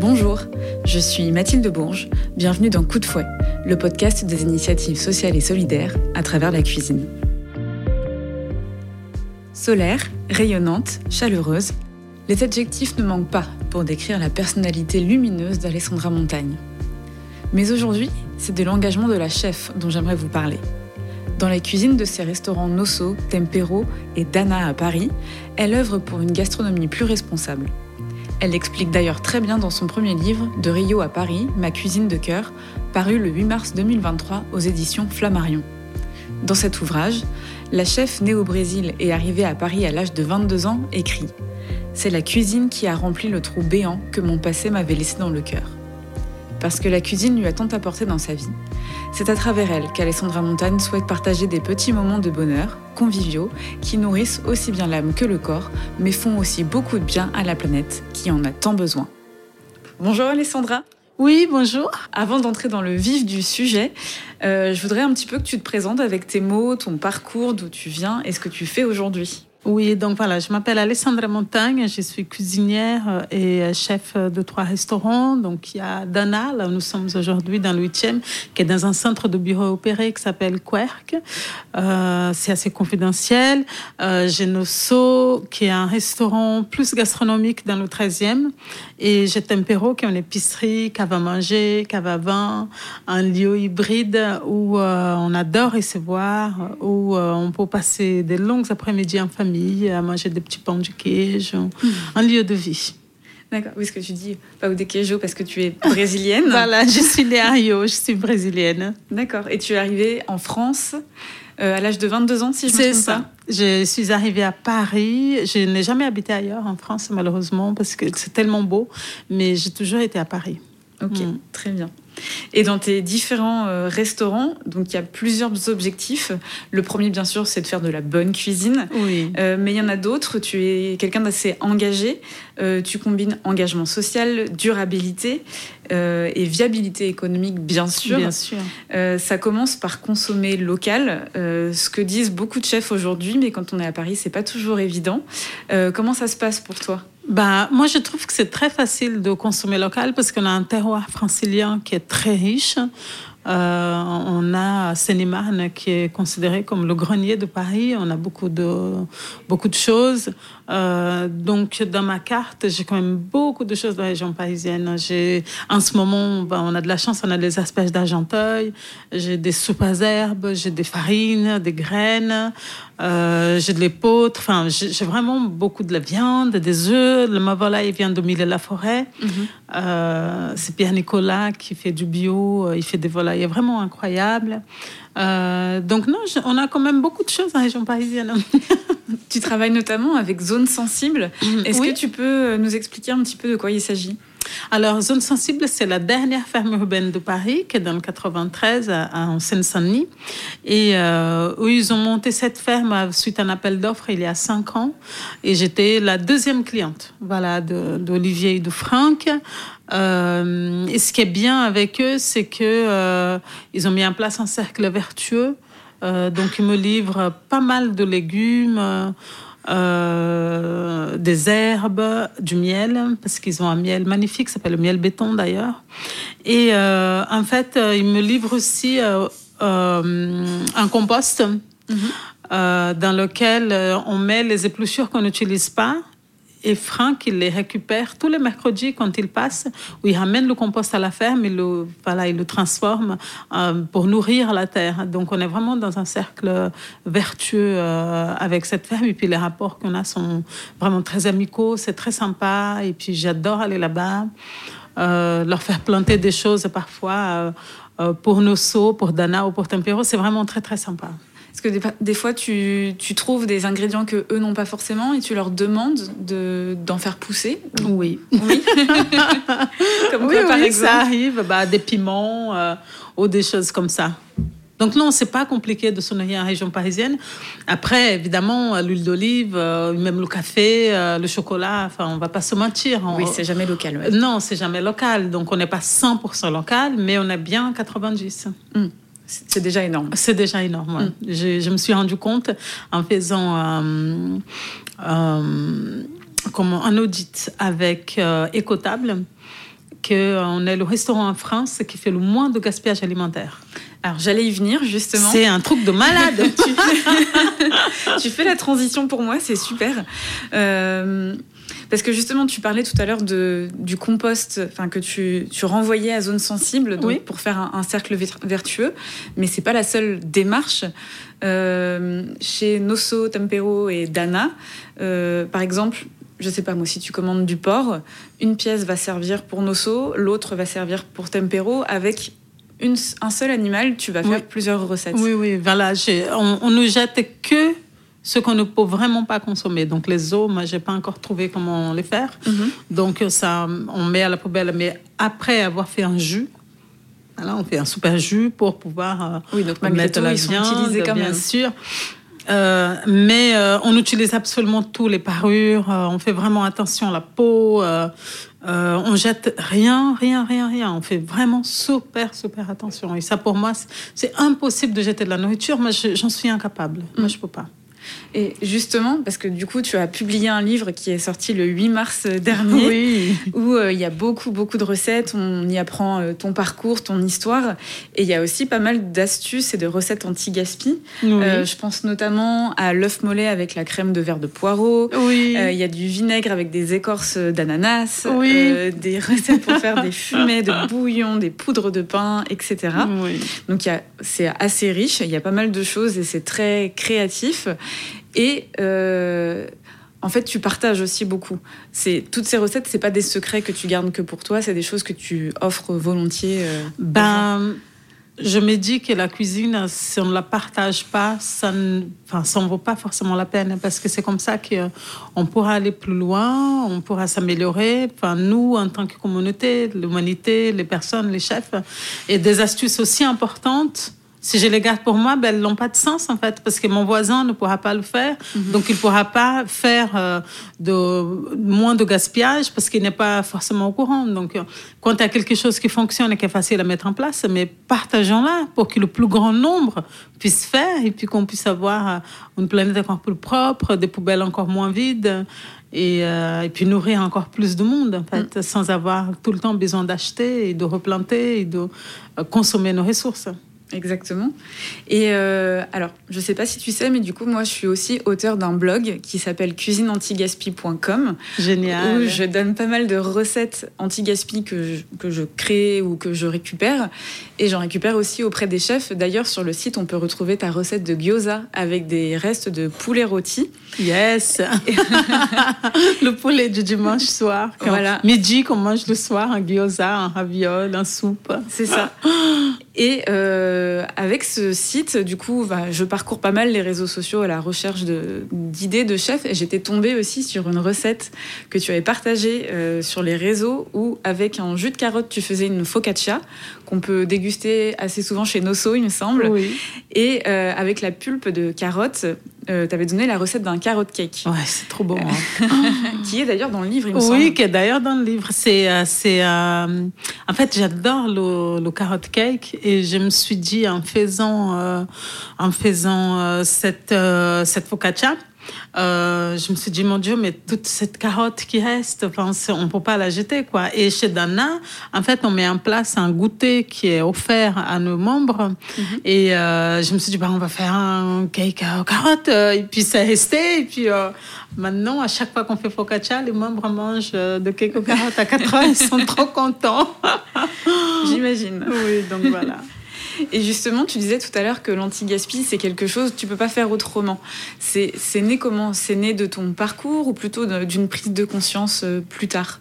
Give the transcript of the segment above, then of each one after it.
Bonjour, je suis Mathilde Bourges. Bienvenue dans Coup de fouet, le podcast des initiatives sociales et solidaires à travers la cuisine. Solaire, rayonnante, chaleureuse, les adjectifs ne manquent pas pour décrire la personnalité lumineuse d'Alessandra Montagne. Mais aujourd'hui, c'est de l'engagement de la chef dont j'aimerais vous parler. Dans la cuisine de ses restaurants Nosso, Tempero et Dana à Paris, elle œuvre pour une gastronomie plus responsable. Elle l'explique d'ailleurs très bien dans son premier livre, De Rio à Paris, Ma cuisine de cœur, paru le 8 mars 2023 aux éditions Flammarion. Dans cet ouvrage, la chef née au Brésil et arrivée à Paris à l'âge de 22 ans écrit C'est la cuisine qui a rempli le trou béant que mon passé m'avait laissé dans le cœur. Parce que la cuisine lui a tant apporté dans sa vie, c'est à travers elle qu'Alessandra Montagne souhaite partager des petits moments de bonheur, conviviaux, qui nourrissent aussi bien l'âme que le corps, mais font aussi beaucoup de bien à la planète qui en a tant besoin. Bonjour Alessandra oui, bonjour. Avant d'entrer dans le vif du sujet, euh, je voudrais un petit peu que tu te présentes avec tes mots, ton parcours, d'où tu viens et ce que tu fais aujourd'hui. Oui, donc voilà, je m'appelle Alessandra Montagne, je suis cuisinière euh, et euh, chef de trois restaurants. Donc il y a Dana, là où nous sommes aujourd'hui dans le 8e, qui est dans un centre de bureau opéré qui s'appelle Querc. Euh, c'est assez confidentiel. Euh, j'ai Nosso, qui est un restaurant plus gastronomique dans le 13e. Et j'ai Tempero, qui est une épicerie, cave à manger, cave à vin, un lieu hybride où euh, on adore recevoir, où on peut passer des longues après-midi en famille à manger des petits pains de queijo, mmh. un lieu de vie. D'accord, oui, ce que tu dis, pas de queijo parce que tu es brésilienne. voilà, je suis née à Rio, je suis brésilienne. D'accord, et tu es arrivée en France euh, à l'âge de 22 ans, si je me trompe ça. pas Je suis arrivée à Paris. Je n'ai jamais habité ailleurs en France, malheureusement, parce que c'est tellement beau, mais j'ai toujours été à Paris. Ok, mmh. très bien. Et dans tes différents euh, restaurants, donc il y a plusieurs objectifs. Le premier, bien sûr, c'est de faire de la bonne cuisine. Oui. Euh, mais il y en a d'autres. Tu es quelqu'un d'assez engagé. Euh, tu combines engagement social, durabilité et viabilité économique, bien sûr. Bien sûr. Ça commence par consommer local, ce que disent beaucoup de chefs aujourd'hui, mais quand on est à Paris, c'est pas toujours évident. Comment ça se passe pour toi? Bah, moi, je trouve que c'est très facile de consommer local parce qu'on a un terroir francilien qui est très riche. Euh, on a Seine-et-Marne qui est considéré comme le grenier de Paris. On a beaucoup de, beaucoup de choses. Euh, donc, dans ma carte, j'ai quand même beaucoup de choses de la région parisienne. J'ai, en ce moment, ben, on a de la chance, on a des asperges d'Argenteuil, j'ai des soupes à herbes, j'ai des farines, des graines, euh, j'ai de l'épeautre. Enfin, j'ai vraiment beaucoup de la viande, des œufs. Le volaille vient de Mille-la-Forêt. Mm -hmm. euh, c'est Pierre Nicolas qui fait du bio. Il fait des volailles vraiment incroyables. Euh, donc non, je, on a quand même beaucoup de choses en région parisienne. tu travailles notamment avec Zone Sensible. Est-ce oui. que tu peux nous expliquer un petit peu de quoi il s'agit? Alors, Zone Sensible, c'est la dernière ferme urbaine de Paris, qui est dans le 93, à, à, en Seine-Saint-Denis. Et euh, où ils ont monté cette ferme suite à un appel d'offres il y a cinq ans. Et j'étais la deuxième cliente voilà, d'Olivier et de Franck. Euh, et ce qui est bien avec eux, c'est que euh, ils ont mis en place un cercle vertueux. donc, ils me livrent pas mal de légumes. Euh, des herbes, du miel, parce qu'ils ont un miel magnifique, ça s'appelle le miel béton d'ailleurs. Et euh, en fait, euh, ils me livrent aussi un compost mm -hmm. dans lequel on met les épluchures qu'on n'utilise pas. Et Franck, il les récupère tous les mercredis quand il passe, où il ramène le compost à la ferme, il le, voilà, il le transforme euh, pour nourrir la terre. Donc on est vraiment dans un cercle vertueux euh, avec cette ferme. Et puis les rapports qu'on a sont vraiment très amicaux, c'est très sympa. Et puis j'adore aller là-bas, euh, leur faire planter des choses parfois pour nos seaux, pour Dana ou pour Tempero. C'est vraiment très très sympa. Parce que des, des fois, tu, tu, trouves des ingrédients que eux n'ont pas forcément et tu leur demandes d'en de, faire pousser. Oui. Oui. comme oui, quoi, par exemple ça arrive. Bah, des piments euh, ou des choses comme ça. Donc non, c'est pas compliqué de nourrir en région parisienne. Après, évidemment, l'huile d'olive, euh, même le café, euh, le chocolat, enfin, on va pas se mentir. On... Oui, c'est jamais local. Ouais. Non, c'est jamais local. Donc on n'est pas 100% local, mais on est bien 90. Mm. C'est déjà énorme. C'est déjà énorme. Ouais. Mm. Je, je, me suis rendu compte en faisant euh, euh, comment, un audit avec euh, Écotable qu'on est le restaurant en France qui fait le moins de gaspillage alimentaire. Alors j'allais y venir justement. C'est un truc de malade. tu, fais, la transition pour moi, c'est super. Euh, parce que justement, tu parlais tout à l'heure du compost, que tu, tu, renvoyais à zone sensible, donc pour faire un, cercle vertueux. Mais c'est pas la seule démarche. Euh, chez Nosso, Tempero et Dana, euh, par exemple, je sais pas moi, si tu commandes du porc, une pièce va servir pour Nosso, l'autre va servir pour Tempero, avec une, un seul animal, tu vas faire plusieurs recettes. Oui, oui, voilà. On, on ne jette que ce qu'on ne peut vraiment pas consommer. Donc les os, moi, j'ai pas encore trouvé comment les faire. Mhm. Donc ça, on met à la poubelle. Mais après avoir fait un jus, voilà, on fait un super jus pour pouvoir euh, oui, donc mettre la viande, quand bien sûr. Euh, mais euh, on utilise absolument tous les parures. on fait vraiment attention à la peau. on jette rien, rien, rien, rien. On fait vraiment super, super attention. Et ça, pour moi, c'est impossible de jeter de la nourriture. Moi, j'en suis incapable. Moi, je peux pas. Et justement, parce que du coup, tu as publié un livre qui est sorti le 8 mars dernier, où euh, il y a beaucoup, beaucoup de recettes, on y apprend euh, ton parcours, ton histoire, et il y a aussi pas mal d'astuces et de recettes anti-gaspi. Euh, je pense notamment à l'œuf mollet avec la crème de verre de poireau, il y a du vinaigre avec des écorces d'ananas, des recettes pour faire des fumées de bouillon, des poudres de pain, etc. Donc c'est assez riche, il y a pas mal de choses et c'est très créatif. Et euh, en fait, tu partages aussi beaucoup. C'est toutes ces recettes, c'est pas des secrets que tu gardes que pour toi, c'est des choses que tu offres volontiers. Euh, ben, je me dis que la cuisine, si on ne la partage pas, ça ne enfin, ça vaut pas forcément la peine parce que c'est comme ça qu'on pourra aller plus loin, on pourra s'améliorer. Enfin, nous, en tant que communauté, l'humanité, les personnes, les chefs, et des astuces aussi importantes si je les garde pour moi, ben, elles n'ont pas de sens en fait, parce que mon voisin ne pourra pas le faire, mhm. donc il ne pourra pas faire euh, de, moins de gaspillage parce qu'il n'est pas forcément au courant. Donc euh, quand il y a quelque chose qui fonctionne et qui est facile à mettre en place, mais partageons-la pour que le plus grand nombre puisse faire et puis qu'on puisse avoir euh, une planète encore plus propre, des poubelles encore moins vides. Et, et, puis nourrir encore plus de monde, en fait, mm. sans avoir tout le temps besoin d'acheter et de replanter et de consommer nos ressources. Exactement. Et euh, alors, je sais pas si tu sais, mais du coup, moi, je suis aussi auteur d'un blog qui s'appelle cuisineantigaspi.com. Génial. Où je donne pas mal de recettes anti-gaspi que que je crée ou que je récupère. Et j'en récupère aussi auprès des chefs. D'ailleurs, sur le site, on peut retrouver ta recette de gyoza avec des restes de poulet rôti. Yes Le poulet du dimanche soir. voilà. Midi, qu'on mange le soir, un gyoza, un raviol, un soupe. C'est ça. Et euh, avec ce site, du coup, bah, je parcours pas mal les réseaux sociaux à la recherche d'idées de, chefs. Et j'étais tombée aussi sur une recette que tu avais partagée euh, sur les réseaux où, avec un jus de carotte, tu faisais une focaccia qu'on peut déguster assez souvent chez Nosso, il me semble. Et euh, avec la pulpe de carotte, euh, tu avais donné la recette d'un carotte cake. Ouais, c'est trop bon. Hein. qui est d'ailleurs dans le livre, il me semble. Oui, qui est d'ailleurs dans le livre. C'est, euh, c'est, en fait, j'adore le, le carotte cake et je me suis dit en faisant, en faisant cette, cette focaccia, euh, je me suis dit, mon Dieu, mais toute cette carotte qui reste, enfin, on ne peut pas la jeter. quoi. Et chez Dana, en fait, on met en place un goûter qui est offert à nos membres. Mhm. Et euh, je me suis dit, bah, on va faire un cake aux carottes. Et puis, c'est resté. Et puis, euh, maintenant, à chaque fois qu'on fait focaccia, les membres mangent de cake aux carottes à 4 heures. Ils sont trop contents. J'imagine. Oui, donc voilà. Et justement, tu disais tout à l'heure que l'anti-gaspi, c'est quelque chose tu peux pas faire autrement. C'est né comment? C'est né de ton parcours ou plutôt d'une prise de conscience euh, plus tard?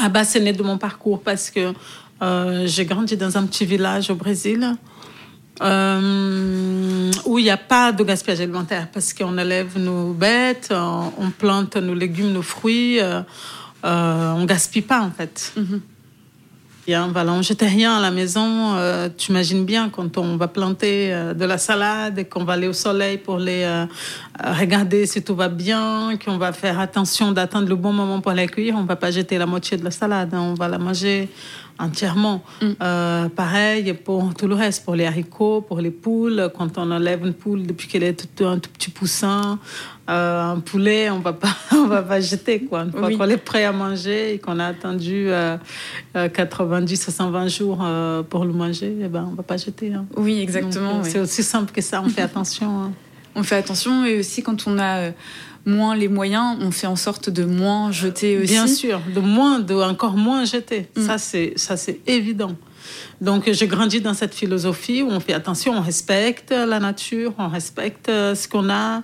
Ah bah c'est né de mon parcours parce que euh, j'ai grandi dans un petit village au Brésil. Euh, où il n'y a pas de gaspillage alimentaire parce qu'on élève nos bêtes, on, plante nos légumes, nos fruits, on gaspille pas en fait. Mhm. Bien, voilà, jetait rien à la maison. Euh, tu imagines bien quand on va planter euh, de la salade et qu'on va aller au soleil pour les euh, regarder si tout va bien, qu'on va faire attention d'attendre le bon moment pour la cuire. On va pas jeter la moitié de la salade, hein. on va la manger entièrement. Mm. pareil pour tout le reste, pour les haricots, pour les poules. Quand on enlève une poule depuis qu'elle est tout, un tout petit poussin, un poulet, on va pas, on va pas jeter quoi. Une fois qu'on est prêt à manger et qu'on a attendu 90 ou 120 jours pour le manger, eh ben on va pas jeter. Hein. Oui, exactement. C'est aussi simple que ça. On fait attention. Hein. On fait attention et aussi quand on a moins les moyens, on fait en sorte de moins jeter aussi. Bien sûr, de moins, de encore moins jeter. Mm. Ça, c'est ça, c'est évident. Donc, j'ai grandi dans cette philosophie où on fait attention, on respecte la nature, on respecte ce qu'on a,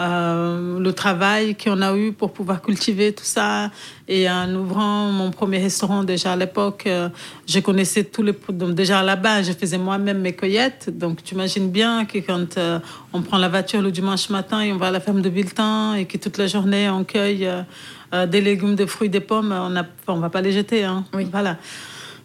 euh, le travail qu'on a eu pour pouvoir cultiver tout ça. Et en ouvrant mon premier restaurant déjà à l'époque, euh, je connaissais tous les donc déjà là-bas, je faisais moi-même mes cueillettes. Donc tu imagines bien que quand euh, on prend la voiture le dimanche matin et on va à la ferme de Biltan et que toute la journée on cueille des légumes, des fruits, des pommes, on ne on va pas les jeter. Hein. Oui. Voilà.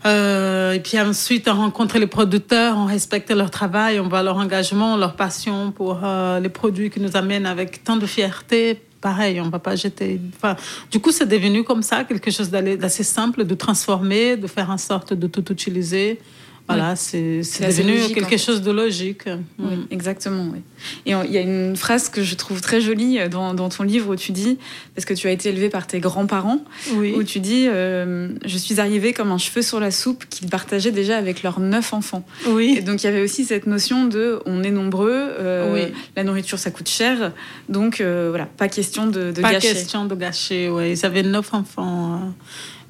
Euh, et puis ensuite, on rencontre les producteurs, on respecte leur travail, on voit leur engagement, leur passion pour euh, les produits qui nous amènent avec tant de fierté. Pareil, on ne va pas jeter. Enfin, du coup, c'est devenu comme ça, quelque chose d'assez simple, de transformer, de faire en sorte de tout utiliser. Voilà, c'est devenu quelque chose de logique. Oui, exactement. Oui. Et il y a une phrase que je trouve très jolie euh, dans, dans, ton livre où tu dis, parce que tu as été élevé par tes grands-parents, où tu dis euh, Je suis arrivée comme un cheveu sur la soupe qu'ils partageaient déjà avec leurs neuf enfants. Oui. Et donc il y avait aussi cette notion de on est nombreux, euh, la nourriture ça coûte cher, donc voilà, pas question de, de pas gâcher. Pas question de gâcher, oui. Ils avaient neuf enfants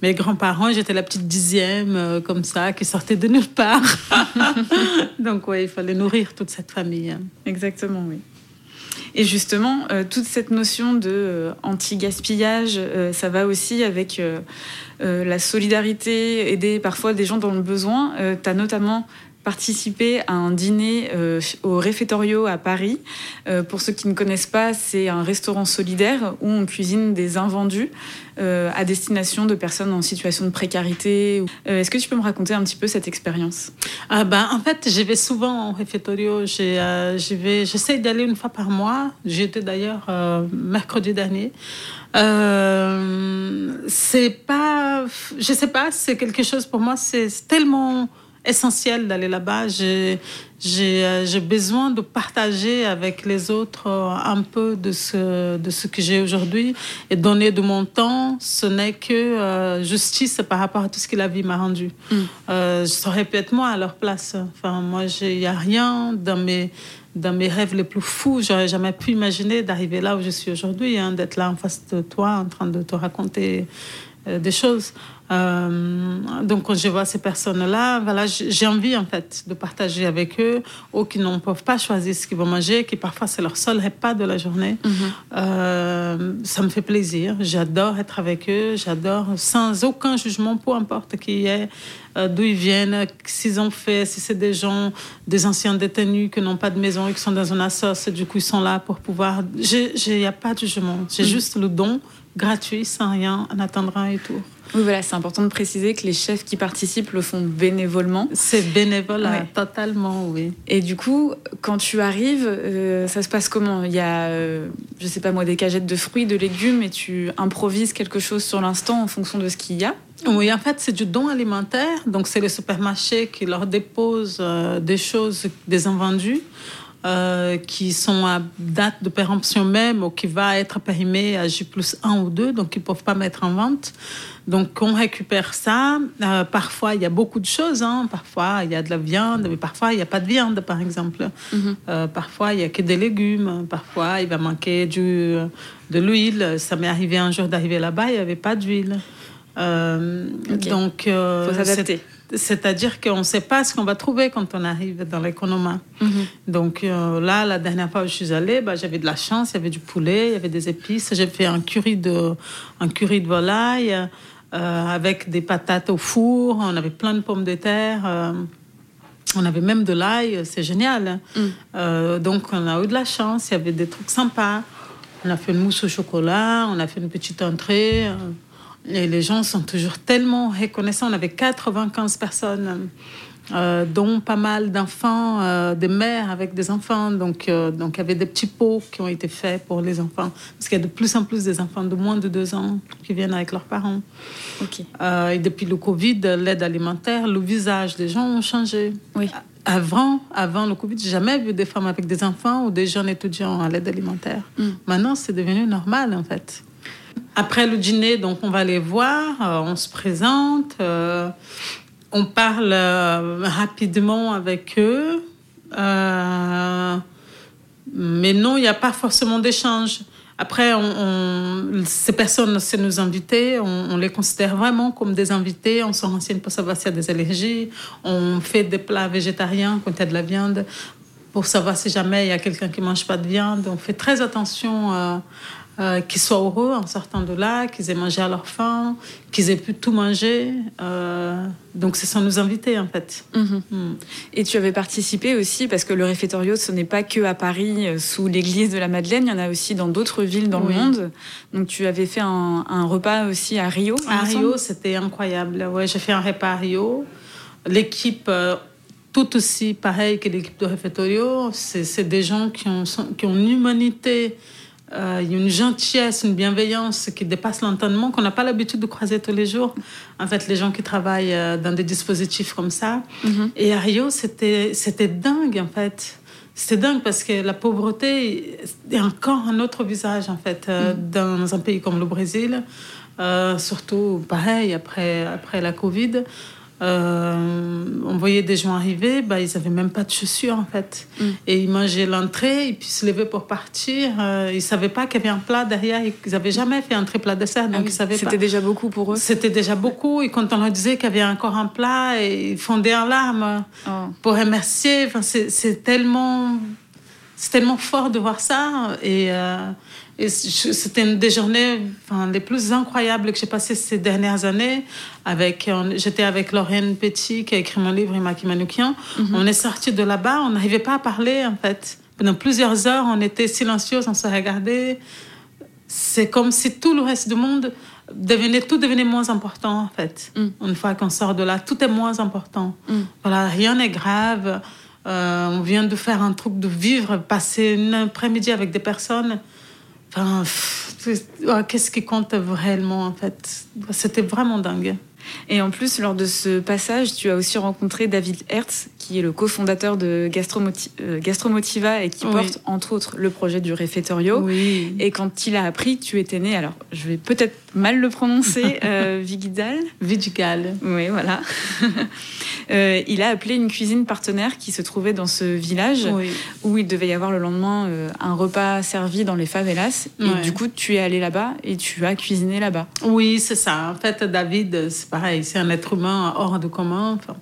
mes grands-parents, j'étais la petite dixième, euh, comme ça, qui sortait de nulle part. Donc, oui, il fallait nourrir toute cette famille. Exactement, oui. Et justement, euh, toute cette notion de euh, anti-gaspillage, ça va aussi avec la solidarité, aider parfois des gens dans le besoin. tu as notamment participé à un dîner euh, au Réfectorio à Paris. Euh, pour ceux qui ne connaissent pas, c'est un restaurant solidaire où on cuisine des invendus euh, à destination de personnes en situation de précarité. Est-ce que tu peux me raconter un petit peu cette expérience? Ah ben, En fait, j'y vais souvent au Réfectorio. J'essaie d'aller une fois par mois. J'y étais d'ailleurs mercredi dernier. c'est pas, je sais pas, c'est quelque chose pour moi, c'est tellement essentiel d'aller là-bas. J'ai euh, besoin de partager avec les autres euh, un peu de ce, de ce que j'ai aujourd'hui et donner de mon temps. Ce n'est que euh, justice par rapport à tout ce que la vie m'a rendu. Mm. je serais peut-être moi à leur place. Enfin, moi, il n'y a rien dans mes dans mes rêves les plus fous, j'aurais jamais pu imaginer d'arriver là où je suis aujourd'hui, hein, d'être là en face de toi, en train de te raconter des choses. Euh, donc quand je vois ces personnes-là, voilà, j'ai envie en fait de partager avec eux, ou qui ne peuvent pas choisir ce qu'ils vont manger, qui parfois c'est leur seul repas de la journée. Mhm. Euh, ça me fait plaisir. J'adore être avec eux. J'adore sans aucun jugement, peu importe qui est, euh, d'où ils viennent, s'ils ont fait, si c'est des gens, des anciens détenus qui n'ont pas de maison et qui sont dans une assoce, du coup ils sont là pour pouvoir. Il n'y a pas de jugement. J'ai mhm. juste le don gratuit, sans rien, en attendant un retour. Oui, voilà, c'est important de préciser que les chefs qui participent le font bénévolement. C'est bénévole, totalement, oui. Et du coup, quand tu arrives, euh, ça se passe comment? Il y a, euh, je sais pas moi, des cagettes de fruits, de légumes, et tu improvises quelque chose sur l'instant en fonction de ce qu'il y a? Oui, en fait, c'est du don alimentaire. Donc, c'est le supermarché qui leur dépose euh, des choses, des invendus. Euh, qui sont à date de péremption même ou qui va être périmé à J plus 1 ou 2, donc ils ne peuvent pas mettre en vente. Donc on récupère ça. Euh, parfois, il y a beaucoup de choses. Hein. Parfois, il y a de la viande, mais parfois, il n'y a pas de viande, par exemple. Mhm. Euh, parfois, il n'y a que des légumes. Parfois, il va manquer du, de l'huile. Ça m'est arrivé un jour d'arriver là-bas, il n'y avait pas d'huile. Donc, faut s'adapter. C'est-à-dire qu'on ne sait pas ce qu'on va trouver quand on arrive dans l'économie. Mhm. Donc euh, là, la dernière fois où je suis allée, bah, j'avais de la chance, il y avait du poulet, il y avait des épices. J'ai fait un curry de, un curry de volaille euh, avec des patates au four. On avait plein de pommes de terre. Euh, on avait même de l'ail, c'est génial. Mhm. donc on a eu de la chance, il y avait des trucs sympas. On a fait une mousse au chocolat, on a fait une petite entrée. Et les gens sont toujours tellement reconnaissants. On avait 95 personnes euh, dont pas mal d'enfants, euh, des mères avec des enfants. Donc, euh, donc, il y avait des petits pots qui ont été faits pour les enfants. Parce qu'il y a de plus en plus des enfants de moins de deux ans qui viennent avec leurs parents. Ok. et depuis le Covid, l'aide alimentaire, le visage des gens ont changé. Oui. Avant, avant le Covid, j'ai jamais vu des femmes avec des enfants ou des jeunes étudiants à l'aide alimentaire. Mm. Maintenant, c'est devenu normal, en fait. Après le dîner, donc, on va les voir, on se présente on parle euh, rapidement avec eux. Euh, mais non, il n'y a pas forcément d'échange. Après, ces personnes, c'est nos invités, on, les considère vraiment comme des invités. On se renseigne pour savoir s'il y a des allergies. On fait des plats végétariens quand il y a de la viande pour savoir si jamais il y a quelqu'un qui ne mange pas de viande. On fait très attention euh, qu'ils soient heureux en sortant de là, qu'ils aient mangé à leur faim, qu'ils aient pu tout manger. Euh, donc, ce sont nos invités, en fait. Mhm. Mm. Et tu avais participé aussi, parce que le réfectorio, ce n'est pas que à Paris, euh, sous l'église de la Madeleine, il y en a aussi dans d'autres villes dans le monde. Donc, tu avais fait un, repas aussi à Rio. À Rio, c'était incroyable. Ouais, j'ai fait un repas à Rio. L'équipe tout aussi pareil que l'équipe de réfectorio. C'est des gens qui ont, qui ont une humanité euh, il y a une gentillesse, une bienveillance qui dépasse l'entendement qu'on n'a pas l'habitude de croiser tous les jours. En fait, les gens qui travaillent euh, dans des dispositifs comme ça. Mhm. Et à Rio, c'était dingue, en fait. C'était dingue parce que la pauvreté est encore un autre visage, en fait, euh, mhm. dans un pays comme le Brésil. surtout, pareil, après, après la Covid. Euh, on voyait des gens arriver, bah, ils n'avaient même pas de chaussures en fait. Mm. Et ils mangeaient l'entrée, et puis se levaient pour partir. Euh, ils ne savaient pas qu'il y avait un plat derrière. Ils n'avaient jamais fait un plat dessert, donc ah C'était déjà beaucoup pour eux C'était déjà beaucoup. Et quand on leur disait qu'il y avait encore un plat, ils fondaient en larmes oh. pour remercier. Enfin, c'est tellement, tellement fort de voir ça. Et. Euh, et c'était une des journées enfin, les plus incroyables que j'ai passées ces dernières années. Avec, j'étais avec Lorraine Petit, qui a écrit mon livre, Imaki Manoukian. Mhm. On est sorti de là-bas, on n'arrivait pas à parler, en fait. Pendant plusieurs heures, on était silencieux, on se regardait. C'est comme si tout le reste du monde devenait, tout devenait moins important, en fait. Mm. Une fois qu'on sort de là, tout est moins important. Mm. Voilà, rien n'est grave. Euh, on vient de faire un truc de vivre, passer une après-midi avec des personnes qu'est-ce qui compte vraiment en fait? C'était vraiment dingue. Et en plus, lors de ce passage, tu as aussi rencontré David Hertz, qui est le cofondateur de euh, Gastromotiva et qui porte entre autres le projet du réfectorio. Et quand il a appris que tu étais né, alors je vais peut-être mal le prononcer, euh, Vigidal. Vigigal. Oui, voilà. Euh, il a appelé une cuisine partenaire qui se trouvait dans ce village où il devait y avoir le lendemain euh, un repas servi dans les favelas. Et du coup, tu es allé là-bas et tu as cuisiné là-bas. Oui, c'est ça. En fait, David, c'est pareil, c'est un être humain hors de commun. Enfin,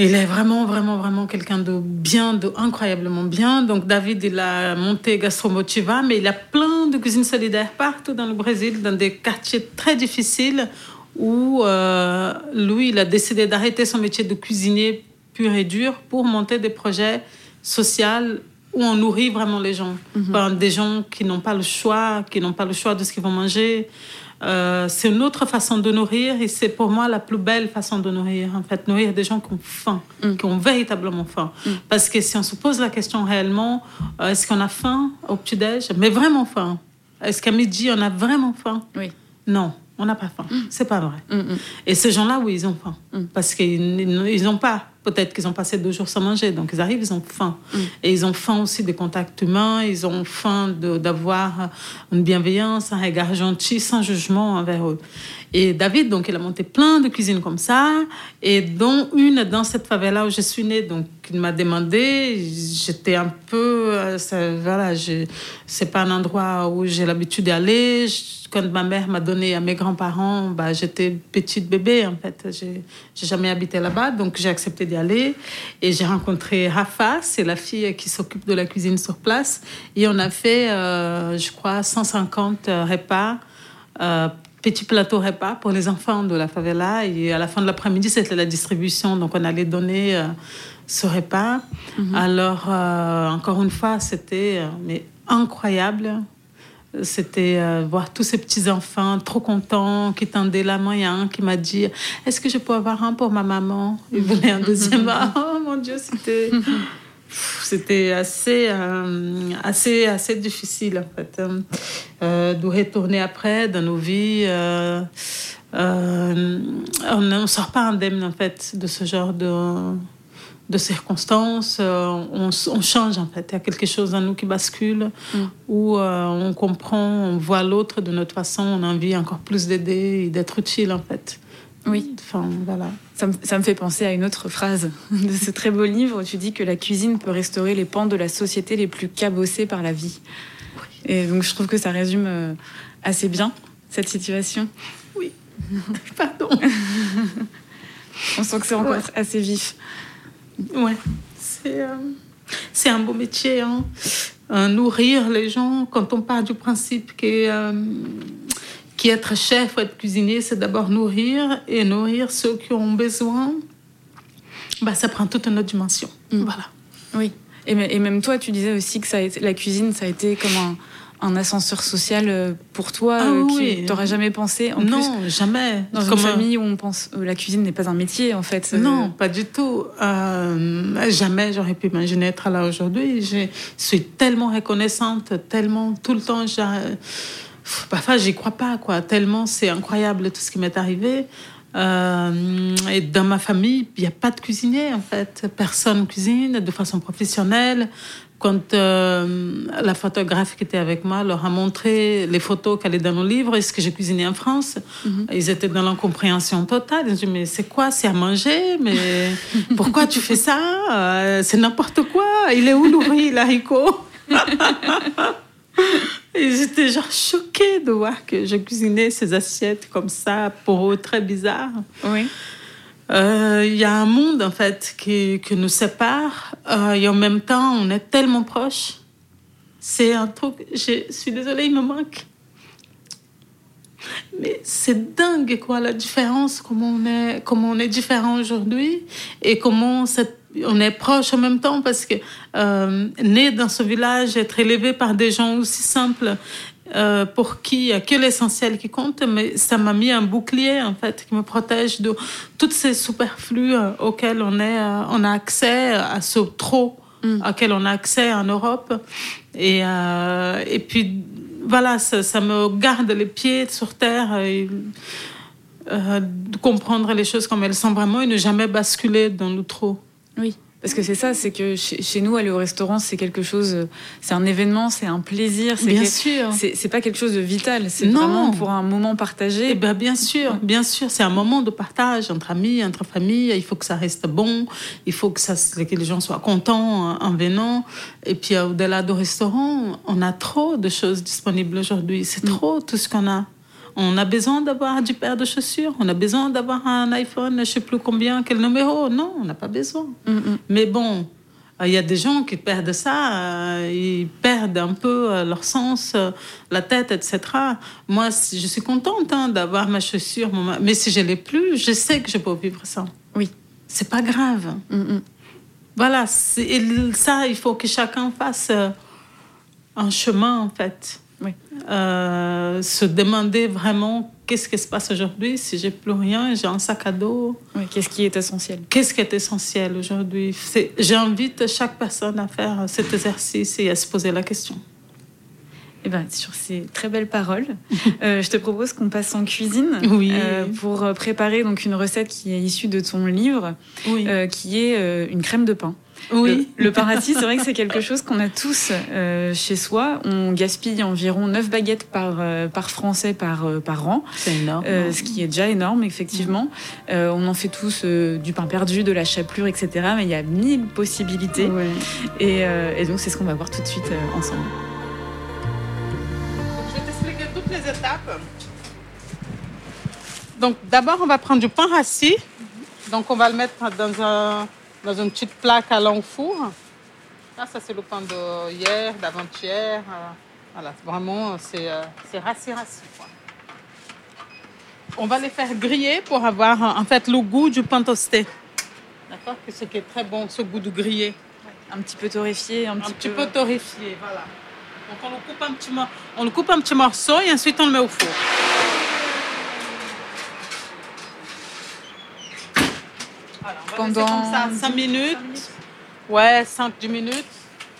il est vraiment, vraiment, vraiment quelqu'un de bien, de incroyablement bien. Donc, David, il a monté Gastromotiva, mais il a plein de cuisines solidaires partout dans le Brésil, dans des quartiers très difficiles où euh, lui, il a décidé d'arrêter son métier de cuisinier pur et dur pour monter des projets sociaux où on nourrit vraiment les gens. Mhm. des gens qui n'ont pas le choix, qui n'ont pas le choix de ce qu'ils vont manger, euh, c'est une autre façon de nourrir et c'est pour moi la plus belle façon de nourrir. En fait, nourrir des gens qui ont faim, mm. qui ont véritablement faim. Mm. Parce que si on se pose la question réellement, euh, est-ce qu'on a faim au petit-déj? Mais vraiment faim. Est-ce qu'à midi, on a vraiment faim? Oui. Non, on n'a pas faim. Mm. C'est pas vrai. Mm, et ces gens-là, oui, ils ont faim. Parce qu'ils n'ont pas Peut-être qu'ils ont passé deux jours sans manger, donc ils arrivent, ils ont faim. Mm. Et ils ont faim aussi des contacts humains, ils ont faim d'avoir une bienveillance, un regard gentil, sans jugement envers eux. Et David, donc, il a monté plein de cuisines comme ça, et dont une dans cette favela où je suis née. Donc, il m'a demandé, j'étais un peu, euh, ça, voilà, c'est pas un endroit où j'ai l'habitude d'aller. Quand ma mère m'a donné à mes grands-parents, bah, j'étais petite bébé, en fait. J'ai jamais habité là-bas, donc j'ai accepté d'y aller. Et j'ai rencontré Rafa, c'est la fille qui s'occupe de la cuisine sur place. Et on a fait, euh, je crois, 150 repas. Euh, petit plateau repas pour les enfants de la favela. Et à la fin de l'après-midi, c'était la distribution. Donc, on allait donner euh, ce repas. Mhm. Alors, encore une fois, c'était mais incroyable. c'était euh, voir tous ces petits enfants trop contents qui tendaient la main. Il y a un qui m'a dit Est-ce que je peux avoir un pour ma maman Il voulait un deuxième. oh mon Dieu, c'était. C'était assez, euh, assez, assez difficile en fait euh, de retourner après dans nos vies. on ne sort pas indemne en fait de ce genre de, de circonstances, euh, on, on, change en fait. Il y a quelque chose en nous qui bascule, mm. où euh, on comprend, on voit l'autre de notre façon, on a envie encore plus d'aider et d'être utile en fait. Oui. Enfin, voilà. Ça me, ça me, fait penser à une autre phrase de ce très beau livre où tu dis que la cuisine peut restaurer les pans de la société les plus cabossés par la vie. Et donc je trouve que ça résume euh, assez bien cette situation. Oui. Pardon. on sent que c'est encore assez vif. Ouais, c'est euh, c'est un beau métier. Hein. Euh, nourrir les gens, quand on part du principe que euh, qu'être chef ou être cuisinier, c'est d'abord nourrir et nourrir ceux qui ont besoin, bah, ça prend toute une autre dimension. Mm. Voilà. Oui. Et, et, même toi, tu disais aussi que ça a été, la cuisine, ça a été comme un, un ascenseur social euh, pour toi ah, euh, t'aurais jamais pensé en non jamais dans une famille où on pense euh, la cuisine n'est pas un métier en fait non pas du tout jamais j'aurais pu imaginer être là aujourd'hui je suis tellement reconnaissante tellement tout le temps parfois j'y crois pas quoi tellement c'est incroyable tout ce qui m'est arrivé et dans ma famille, il n'y a pas de cuisinier en fait. Personne cuisine de façon professionnelle quand euh, la photographe qui était avec moi leur a montré les photos qu'elle est dans nos livres et ce que j'ai cuisiné en France, mhm. ils étaient dans l'incompréhension totale. Ils ont dit, mais c'est quoi? C'est à manger? Mais pourquoi tu fais ça? Euh, C'est n'importe quoi. Il est où l'ouvrier, l'haricot Étaient genre choqués de voir que je cuisinais ces assiettes comme ça, pour eux, très bizarre. Oui. Euh, il y a un monde en fait qui, qui nous sépare euh, et en même temps on est tellement proches. C'est un truc, je suis désolée, il me manque. Mais c'est dingue quoi la différence, comment on est, comment on est différent aujourd'hui et comment on est proche en même temps parce que euh, né dans ce village, être élevé par des gens aussi simples euh, pour qui il n'y a que l'essentiel qui compte, mais ça m'a mis un bouclier en fait qui me protège de toutes ces superflus euh, auxquels on, est, on a accès, à ce trop mm. auquel on a accès en Europe. Et, et puis voilà, ça, ça, me garde les pieds sur terre. Et, de comprendre les choses comme elles sont vraiment et ne jamais basculer dans le trop. Oui. Parce que c'est ça, c'est que chez, nous, aller au restaurant, c'est quelque chose, c'est un événement, c'est un plaisir. Bien sûr. C'est pas quelque chose de vital, c'est vraiment pour un moment partagé. Eh ben, bien sûr, bien sûr, c'est un moment de partage entre amis, entre familles. Il faut que ça reste bon, il faut que, ça, que les gens soient contents en venant. Et puis, au-delà du restaurant, on a trop de choses disponibles aujourd'hui. C'est mm. trop tout ce qu'on a. On a besoin d'avoir du paire de chaussures, on a besoin d'avoir un iPhone, je ne sais plus combien, quel numéro. Non, on n'a pas besoin. Mm, mm. Mais bon, il y a des gens qui perdent ça, euh, ils perdent un peu euh, leur sens, euh, la tête, etc. Moi, je suis contente hein, d'avoir ma chaussure, mais si je l'ai plus, je sais que je peux vivre sans. Oui. C'est pas grave. Mm, voilà, ça, il faut que chacun fasse un chemin, en fait. Oui. Euh, se demander vraiment qu'est-ce qui se passe aujourd'hui si j'ai plus rien, j'ai un sac à dos? Oui, qu'est-ce qui est essentiel? Qu'est-ce qui est essentiel aujourd'hui? J'invite chaque personne à faire cet exercice et à se poser la question. Eh ben, sur ces très belles paroles, euh, je te propose qu'on passe en cuisine oui. euh, pour préparer donc une recette qui est issue de ton livre, oui. qui est une crème de pain. Oui. Le, le pain rôti, c'est vrai que c'est quelque chose qu'on a tous euh, chez soi. On gaspille environ 9 baguettes par, euh, par Français par, euh, par an. C'est énorme. ce qui est déjà énorme, effectivement. on en fait tous du pain perdu, de la chapelure, etc. Mais il y a mille possibilités. Ouais. Et, et, donc, c'est ce qu'on va voir tout de suite ensemble. Je vais t'expliquer toutes les étapes. Donc, d'abord, on va prendre du pain rassis. Donc, on va le mettre dans un dans une petite plaque à long four. Là, ça, c'est le pain de hier, d'avant-hier. Voilà, vraiment, c'est euh, rassis, rassis. Quoi. On va les faire griller pour avoir en fait le goût du pain toasté. D'accord? Ce qui est très bon, ce goût de grillé. Un petit peu torréfié. Un, un petit, petit peu... peu torréfié, voilà. Donc on le coupe un petit, on le coupe un petit morceau et ensuite on le met au four. Voilà, on va Pendant comme ça 5 minutes. Ouais, 5-10 minutes.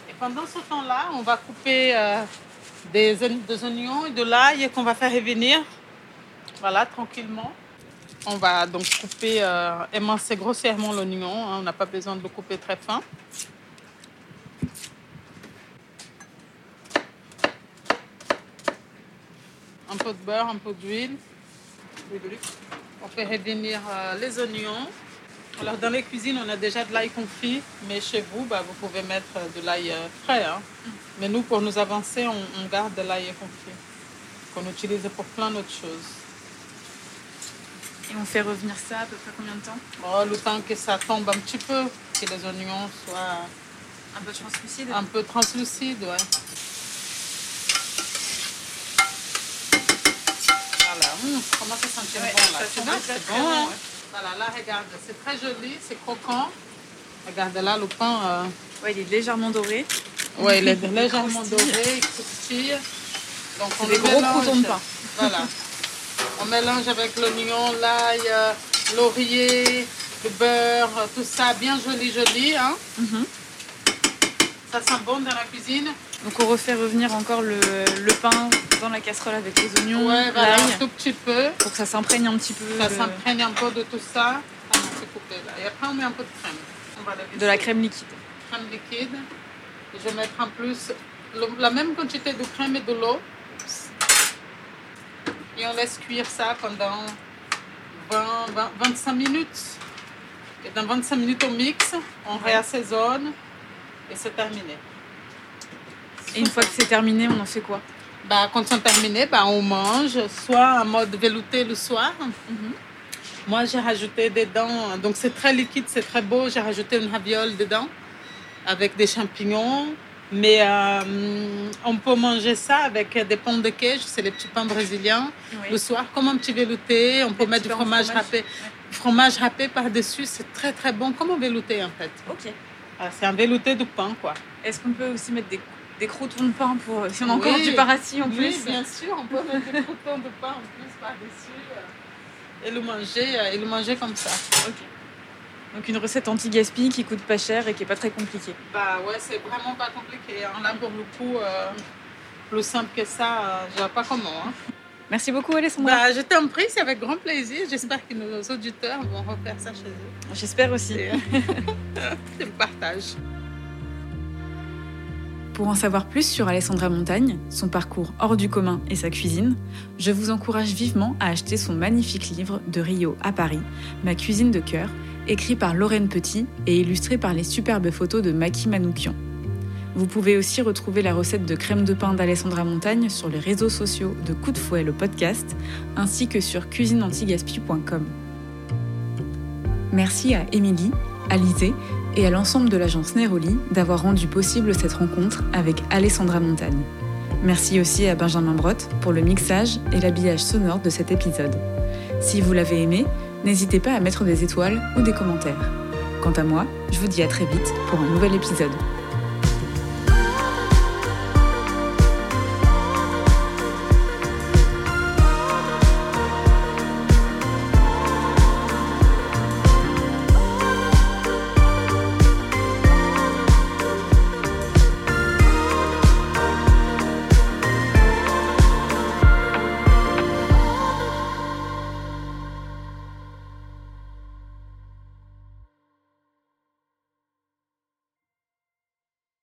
Et pendant ce temps-là, on va couper euh, des, des oignons et de l'ail qu'on va faire revenir. Voilà, tranquillement. On va donc couper, euh, émincer grossièrement l'oignon. hein. On n'a pas besoin de le couper très fin. Un peu de beurre, un peu d'huile. On fait revenir euh, les oignons. Alors dans les cuisines, on a déjà de l'ail confit, mais chez vous, bah, vous pouvez mettre euh, de l'ail euh, frais. hein. Mais nous, pour nous avancer, on, on garde de l'ail confit qu'on utilise pour plein d'autres choses. Et on fait revenir ça à peu près combien de temps? Oh, le temps que ça tombe un petit peu, que les oignons soient Un peu translucide un peu translucides, ouais. Voilà, Hum, comment ça sentir Ouais, bon là? c'est très bon. bon, hein? ouais. Voilà, là, regarde, c'est très joli, c'est croquant. Regarde là, le pain, euh, Ouais, il est légèrement doré. ouais, il est légèrement doré, il croustille. Donc on des le gros mélange. croutons de pain. Voilà. On mélange avec l'oignon, l'ail, euh, laurier, le beurre, euh, tout ça, bien joli, joli. Hein. Mhm. Ça sent bon dans la cuisine. Donc on refait revenir encore le, le pain dans la casserole avec les oignons, Ouais, voilà, un tout petit peu. pour que ça s'imprègne un petit peu Ça de, s'imprègne un peu de tout ça. Ah c'est coupé là. Et après, on met un peu de crème. On va la de la crème liquide. crème liquide. Et je vais mettre en plus le- la même quantité de crème et de l'eau. Et on laisse cuire ça pendant 20, 20, 25 minutes. Et dans 25 minutes, on mixe, on Ouais. réassaisonne et c'est terminé. Et une fois que c'est terminé, on en fait quoi? Bah, quand c'est terminé, bah, on mange, soit en mode velouté le soir. Moi, j'ai rajouté dedans, donc c'est très liquide, c'est très beau. J'ai rajouté une raviole dedans avec des champignons. Mais euh, on peut manger ça avec des pommes de queijo, c'est les petits pains brésiliens. Oui. Le soir, comme un petit velouté, on peut mettre du fromage, fromage. râpé. Fromage râpé par-dessus, c'est très très bon, comme un velouté en fait. Ok. Ah, c'est un velouté de pain, quoi. Est-ce qu'on peut aussi mettre des, des croutons de pain pour si on a Oui. encore du parassis en Oui, plus bien sûr, on peut mettre des croutons de pain en plus par-dessus euh, et le manger, euh, et le manger comme ça. Ok. Donc une recette anti-gaspi qui coûte pas cher et qui est pas très compliquée. Bah ouais, c'est vraiment pas compliqué. hein. Là, pour le coup, euh, plus simple que ça, euh, je vois pas comment. hein. Merci beaucoup Alessandra. Bah, je t'en prie, c'est avec grand plaisir. J'espère que nos auditeurs vont refaire ça chez eux. J'espère aussi. C'est le partage. Pour en savoir plus sur Alessandra Montagne, son parcours hors du commun et sa cuisine, je vous encourage vivement à acheter son magnifique livre De Rio à Paris, Ma cuisine de cœur, écrit par Lorraine Petit et illustré par les superbes photos de Maki Manoukian. Vous pouvez aussi retrouver la recette de crème de pain d'Alessandra Montagne sur les réseaux sociaux de Coup de Fouet le podcast, ainsi que sur cuisineantigaspi.com. Merci à Émilie, Alizé et à l'ensemble de l'agence Neroli d'avoir rendu possible cette rencontre avec Alessandra Montagne. Merci aussi à Benjamin Brotte pour le mixage et l'habillage sonore de cet épisode. Si vous l'avez aimé, n'hésitez pas à mettre des étoiles ou des commentaires. Quant à moi, je vous dis à très vite pour un nouvel épisode.